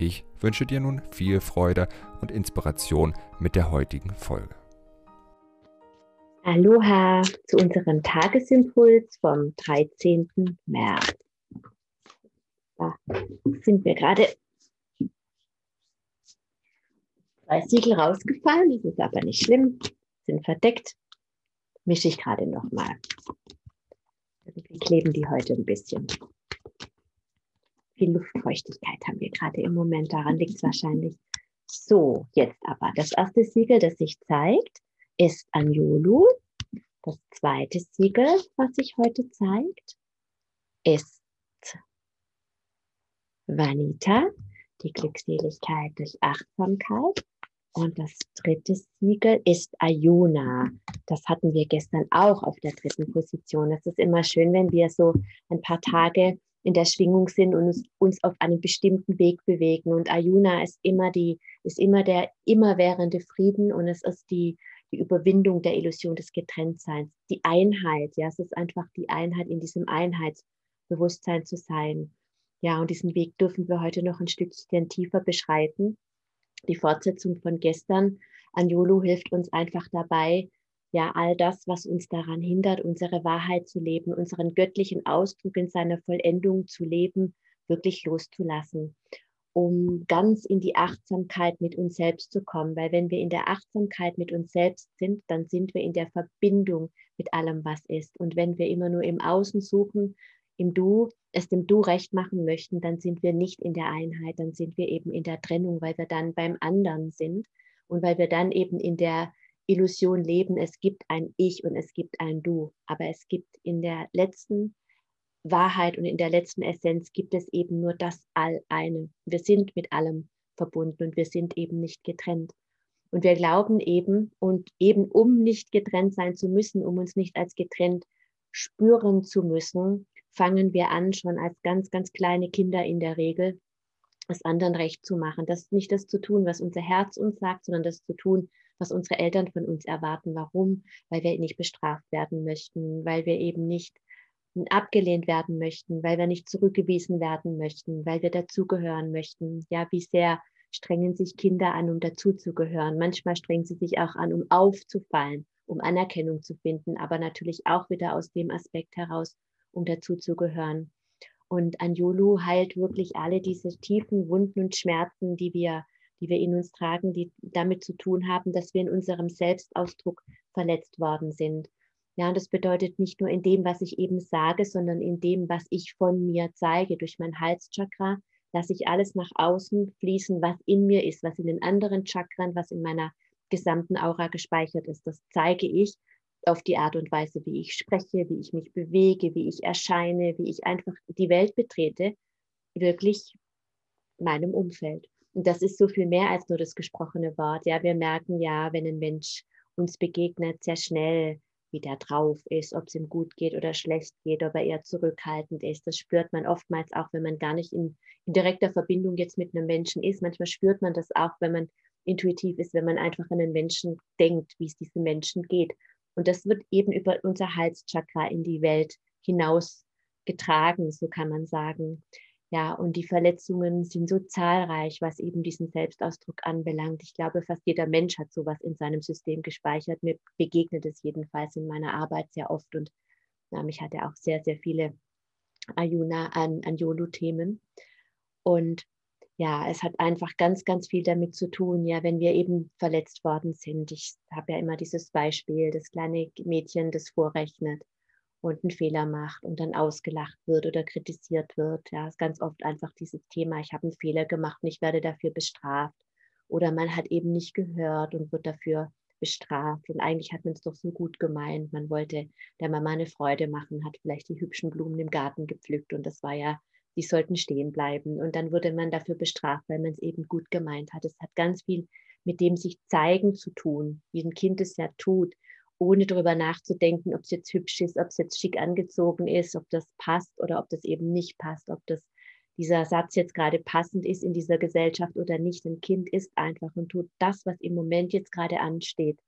Ich wünsche dir nun viel Freude und Inspiration mit der heutigen Folge. Aloha zu unserem Tagesimpuls vom 13. März. Da sind mir gerade zwei Siegel rausgefallen, das ist aber nicht schlimm, sind verdeckt. Mische ich gerade nochmal. Irgendwie kleben die heute ein bisschen. Viel Luftfeuchtigkeit haben wir gerade im Moment, daran liegt es wahrscheinlich. So, jetzt aber. Das erste Siegel, das sich zeigt, ist Anjolu. Das zweite Siegel, was sich heute zeigt, ist Vanita, die Glückseligkeit durch Achtsamkeit. Und das dritte Siegel ist Ayuna. Das hatten wir gestern auch auf der dritten Position. Es ist immer schön, wenn wir so ein paar Tage in der Schwingung sind und uns, auf einem bestimmten Weg bewegen. Und Ayuna ist immer die, ist immer der immerwährende Frieden und es ist die, die Überwindung der Illusion des Getrenntseins, die Einheit. Ja, es ist einfach die Einheit in diesem Einheitsbewusstsein zu sein. Ja, und diesen Weg dürfen wir heute noch ein Stückchen tiefer beschreiten die Fortsetzung von gestern. Anjolo hilft uns einfach dabei, ja, all das, was uns daran hindert, unsere Wahrheit zu leben, unseren göttlichen Ausdruck in seiner Vollendung zu leben, wirklich loszulassen, um ganz in die Achtsamkeit mit uns selbst zu kommen. Weil wenn wir in der Achtsamkeit mit uns selbst sind, dann sind wir in der Verbindung mit allem, was ist. Und wenn wir immer nur im Außen suchen, im Du, es dem Du recht machen möchten, dann sind wir nicht in der Einheit, dann sind wir eben in der Trennung, weil wir dann beim anderen sind und weil wir dann eben in der Illusion leben, es gibt ein Ich und es gibt ein Du. Aber es gibt in der letzten Wahrheit und in der letzten Essenz gibt es eben nur das All-Eine. Wir sind mit allem verbunden und wir sind eben nicht getrennt. Und wir glauben eben, und eben um nicht getrennt sein zu müssen, um uns nicht als getrennt spüren zu müssen, fangen wir an, schon als ganz, ganz kleine Kinder in der Regel, es anderen recht zu machen. Das nicht das zu tun, was unser Herz uns sagt, sondern das zu tun, was unsere Eltern von uns erwarten. Warum? Weil wir nicht bestraft werden möchten, weil wir eben nicht abgelehnt werden möchten, weil wir nicht zurückgewiesen werden möchten, weil wir dazugehören möchten. Ja, wie sehr strengen sich Kinder an, um dazuzugehören. Manchmal strengen sie sich auch an, um aufzufallen, um Anerkennung zu finden, aber natürlich auch wieder aus dem Aspekt heraus, um dazuzugehören. Und Anjulu heilt wirklich alle diese tiefen Wunden und Schmerzen, die wir, die wir in uns tragen, die damit zu tun haben, dass wir in unserem Selbstausdruck verletzt worden sind. Ja, und das bedeutet nicht nur in dem, was ich eben sage, sondern in dem, was ich von mir zeige. Durch mein Halschakra lasse ich alles nach außen fließen, was in mir ist, was in den anderen Chakren, was in meiner gesamten Aura gespeichert ist. Das zeige ich auf die Art und Weise, wie ich spreche, wie ich mich bewege, wie ich erscheine, wie ich einfach die Welt betrete, wirklich meinem Umfeld. Und das ist so viel mehr als nur das gesprochene Wort. Ja, wir merken ja, wenn ein Mensch uns begegnet, sehr schnell, wie der drauf ist, ob es ihm gut geht oder schlecht geht, ob er eher zurückhaltend ist. Das spürt man oftmals auch, wenn man gar nicht in, in direkter Verbindung jetzt mit einem Menschen ist. Manchmal spürt man das auch, wenn man intuitiv ist, wenn man einfach an einen Menschen denkt, wie es diesem Menschen geht. Und das wird eben über unser Halschakra in die Welt hinaus getragen, so kann man sagen. Ja, und die Verletzungen sind so zahlreich, was eben diesen Selbstausdruck anbelangt. Ich glaube, fast jeder Mensch hat sowas in seinem System gespeichert. Mir begegnet es jedenfalls in meiner Arbeit sehr oft und ja, mich hatte auch sehr, sehr viele Ayuna an, an Yolo-Themen. Und ja, es hat einfach ganz, ganz viel damit zu tun, ja, wenn wir eben verletzt worden sind. Ich habe ja immer dieses Beispiel, das kleine Mädchen, das vorrechnet und einen Fehler macht und dann ausgelacht wird oder kritisiert wird. Ja, ist ganz oft einfach dieses Thema, ich habe einen Fehler gemacht und ich werde dafür bestraft. Oder man hat eben nicht gehört und wird dafür bestraft. Und eigentlich hat man es doch so gut gemeint. Man wollte der Mama eine Freude machen, hat vielleicht die hübschen Blumen im Garten gepflückt und das war ja die sollten stehen bleiben. Und dann wurde man dafür bestraft, weil man es eben gut gemeint hat. Es hat ganz viel mit dem sich zeigen zu tun, wie ein Kind es ja tut, ohne darüber nachzudenken, ob es jetzt hübsch ist, ob es jetzt schick angezogen ist, ob das passt oder ob das eben nicht passt, ob das dieser Satz jetzt gerade passend ist in dieser Gesellschaft oder nicht. Ein Kind ist einfach und tut das, was im Moment jetzt gerade ansteht.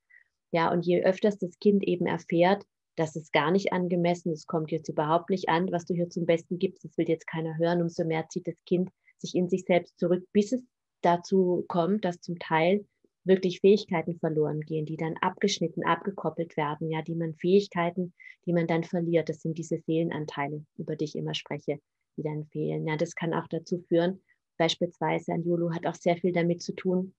Ja, und je öfters das Kind eben erfährt, das ist gar nicht angemessen, es kommt jetzt überhaupt nicht an, was du hier zum Besten gibst, das will jetzt keiner hören, umso mehr zieht das Kind sich in sich selbst zurück, bis es dazu kommt, dass zum Teil wirklich Fähigkeiten verloren gehen, die dann abgeschnitten, abgekoppelt werden, ja, die man Fähigkeiten, die man dann verliert. Das sind diese Seelenanteile, über die ich immer spreche, die dann fehlen. Ja, das kann auch dazu führen, beispielsweise ein Yolo hat auch sehr viel damit zu tun,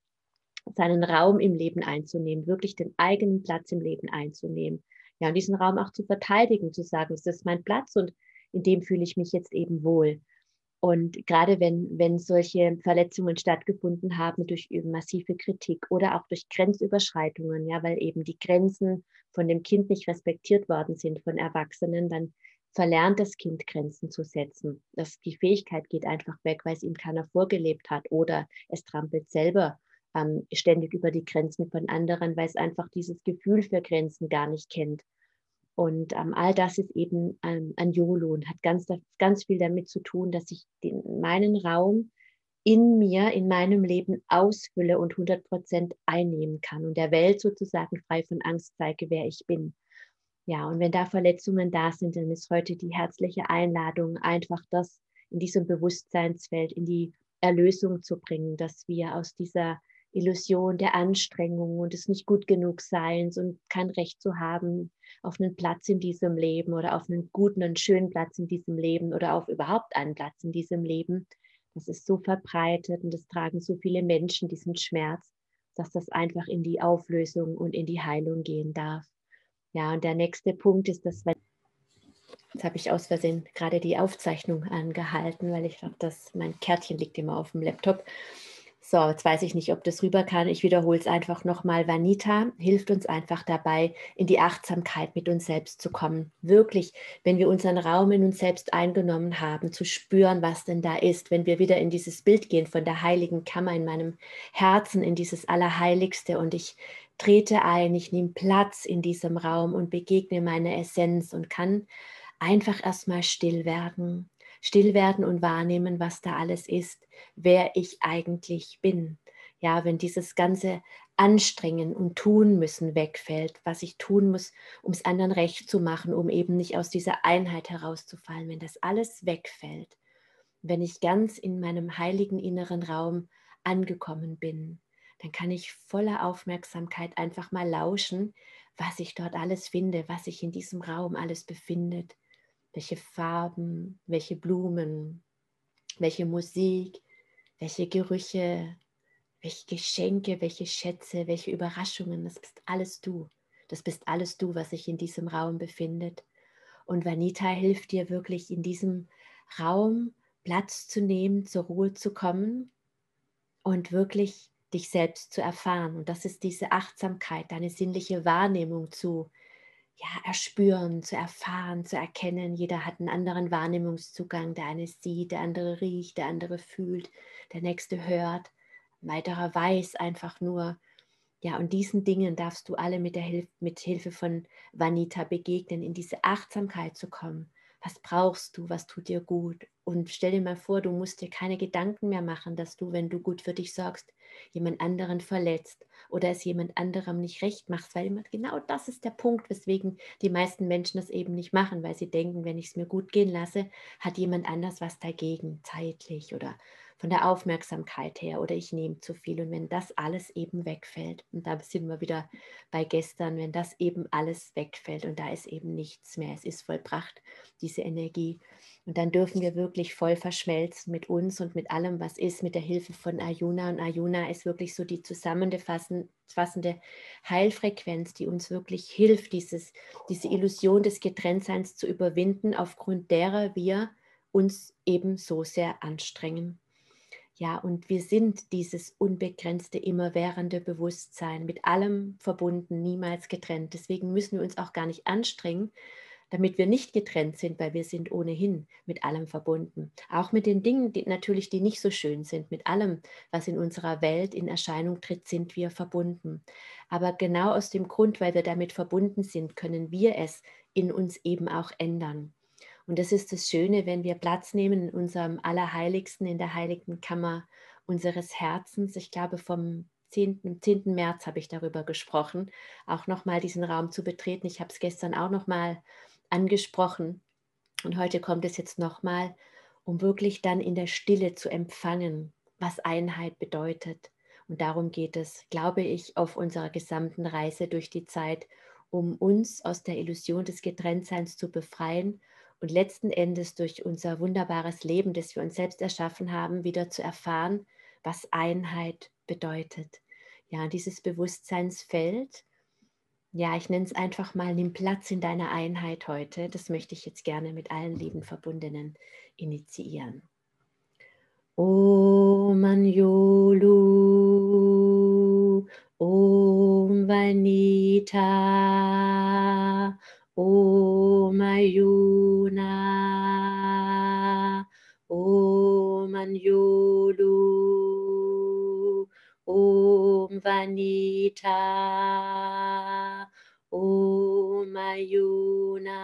seinen Raum im Leben einzunehmen, wirklich den eigenen Platz im Leben einzunehmen. Ja, und diesen Raum auch zu verteidigen, zu sagen, das ist mein Platz und in dem fühle ich mich jetzt eben wohl. Und gerade wenn, wenn solche Verletzungen stattgefunden haben durch massive Kritik oder auch durch Grenzüberschreitungen, ja, weil eben die Grenzen von dem Kind nicht respektiert worden sind von Erwachsenen, dann verlernt das Kind Grenzen zu setzen. Das, die Fähigkeit geht einfach weg, weil es ihm keiner vorgelebt hat oder es trampelt selber ähm, ständig über die Grenzen von anderen, weil es einfach dieses Gefühl für Grenzen gar nicht kennt. Und ähm, all das ist eben ähm, ein YOLO und hat ganz, ganz viel damit zu tun, dass ich den, meinen Raum in mir, in meinem Leben ausfülle und 100 Prozent einnehmen kann und der Welt sozusagen frei von Angst zeige, wer ich bin. Ja, und wenn da Verletzungen da sind, dann ist heute die herzliche Einladung, einfach das in diesem Bewusstseinsfeld in die Erlösung zu bringen, dass wir aus dieser Illusion der Anstrengung und des nicht gut genug Seins und kein Recht zu haben auf einen Platz in diesem Leben oder auf einen guten und schönen Platz in diesem Leben oder auf überhaupt einen Platz in diesem Leben. Das ist so verbreitet und es tragen so viele Menschen diesen Schmerz, dass das einfach in die Auflösung und in die Heilung gehen darf. Ja, und der nächste Punkt ist, dass wenn Jetzt habe ich aus Versehen gerade die Aufzeichnung angehalten, weil ich glaube, dass mein Kärtchen liegt immer auf dem Laptop. So, jetzt weiß ich nicht, ob das rüber kann. Ich wiederhole es einfach nochmal. Vanita hilft uns einfach dabei, in die Achtsamkeit mit uns selbst zu kommen. Wirklich, wenn wir unseren Raum in uns selbst eingenommen haben, zu spüren, was denn da ist. Wenn wir wieder in dieses Bild gehen von der heiligen Kammer in meinem Herzen, in dieses Allerheiligste und ich trete ein, ich nehme Platz in diesem Raum und begegne meine Essenz und kann einfach erstmal still werden still werden und wahrnehmen, was da alles ist, wer ich eigentlich bin. Ja, wenn dieses ganze Anstrengen und Tun müssen wegfällt, was ich tun muss, um es anderen recht zu machen, um eben nicht aus dieser Einheit herauszufallen, wenn das alles wegfällt, wenn ich ganz in meinem heiligen inneren Raum angekommen bin, dann kann ich voller Aufmerksamkeit einfach mal lauschen, was ich dort alles finde, was sich in diesem Raum alles befindet, welche Farben, welche Blumen, welche Musik, welche Gerüche, welche Geschenke, welche Schätze, welche Überraschungen. Das bist alles du. Das bist alles du, was sich in diesem Raum befindet. Und Vanita hilft dir wirklich in diesem Raum Platz zu nehmen, zur Ruhe zu kommen und wirklich dich selbst zu erfahren. Und das ist diese Achtsamkeit, deine sinnliche Wahrnehmung zu ja, erspüren, zu erfahren, zu erkennen. Jeder hat einen anderen Wahrnehmungszugang. Der eine sieht, der andere riecht, der andere fühlt, der nächste hört, ein weiterer weiß einfach nur. Ja, und diesen Dingen darfst du alle mit, der Hilf mit Hilfe von Vanita begegnen, in diese Achtsamkeit zu kommen. Was brauchst du? Was tut dir gut? Und stell dir mal vor, du musst dir keine Gedanken mehr machen, dass du, wenn du gut für dich sorgst, jemand anderen verletzt oder es jemand anderem nicht recht machst, weil genau das ist der Punkt, weswegen die meisten Menschen das eben nicht machen, weil sie denken, wenn ich es mir gut gehen lasse, hat jemand anders was dagegen, zeitlich oder von der Aufmerksamkeit her oder ich nehme zu viel. Und wenn das alles eben wegfällt, und da sind wir wieder bei gestern, wenn das eben alles wegfällt und da ist eben nichts mehr, es ist vollbracht, diese Energie. Und dann dürfen wir wirklich voll verschmelzen mit uns und mit allem, was ist, mit der Hilfe von Ayuna. Und Ayuna ist wirklich so die zusammenfassende Heilfrequenz, die uns wirklich hilft, dieses, diese Illusion des Getrenntseins zu überwinden, aufgrund derer wir uns eben so sehr anstrengen. Ja, und wir sind dieses unbegrenzte, immerwährende Bewusstsein, mit allem verbunden, niemals getrennt. Deswegen müssen wir uns auch gar nicht anstrengen, damit wir nicht getrennt sind, weil wir sind ohnehin mit allem verbunden. Auch mit den Dingen, die natürlich, die nicht so schön sind, mit allem, was in unserer Welt in Erscheinung tritt, sind wir verbunden. Aber genau aus dem Grund, weil wir damit verbunden sind, können wir es in uns eben auch ändern. Und das ist das Schöne, wenn wir Platz nehmen in unserem Allerheiligsten, in der heiligen Kammer unseres Herzens. Ich glaube, vom 10. 10. März habe ich darüber gesprochen, auch nochmal diesen Raum zu betreten. Ich habe es gestern auch nochmal angesprochen und heute kommt es jetzt nochmal, um wirklich dann in der Stille zu empfangen, was Einheit bedeutet. Und darum geht es, glaube ich, auf unserer gesamten Reise durch die Zeit, um uns aus der Illusion des Getrenntseins zu befreien und letzten Endes durch unser wunderbares Leben, das wir uns selbst erschaffen haben, wieder zu erfahren, was Einheit bedeutet. Ja, dieses Bewusstseinsfeld, ja, ich nenne es einfach mal, nimm Platz in deiner Einheit heute. Das möchte ich jetzt gerne mit allen lieben Verbundenen initiieren. Om Anjolu, Om Vanita, Om Ayuna, Om Anjolu. Om Vanita, Om Ayuna,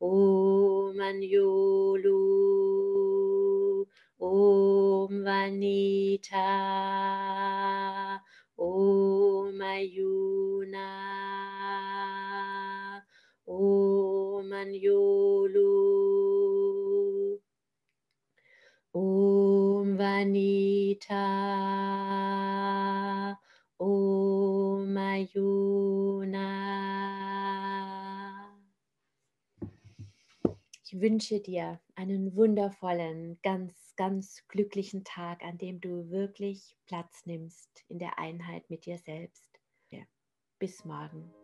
Om Anjolu, Om Vanita, Om Ayuna, Om Anjolu, Om Vanita, Om Ayuna. Ich wünsche dir einen wundervollen, ganz, ganz glücklichen Tag, an dem du wirklich Platz nimmst in der Einheit mit dir selbst. Bis morgen.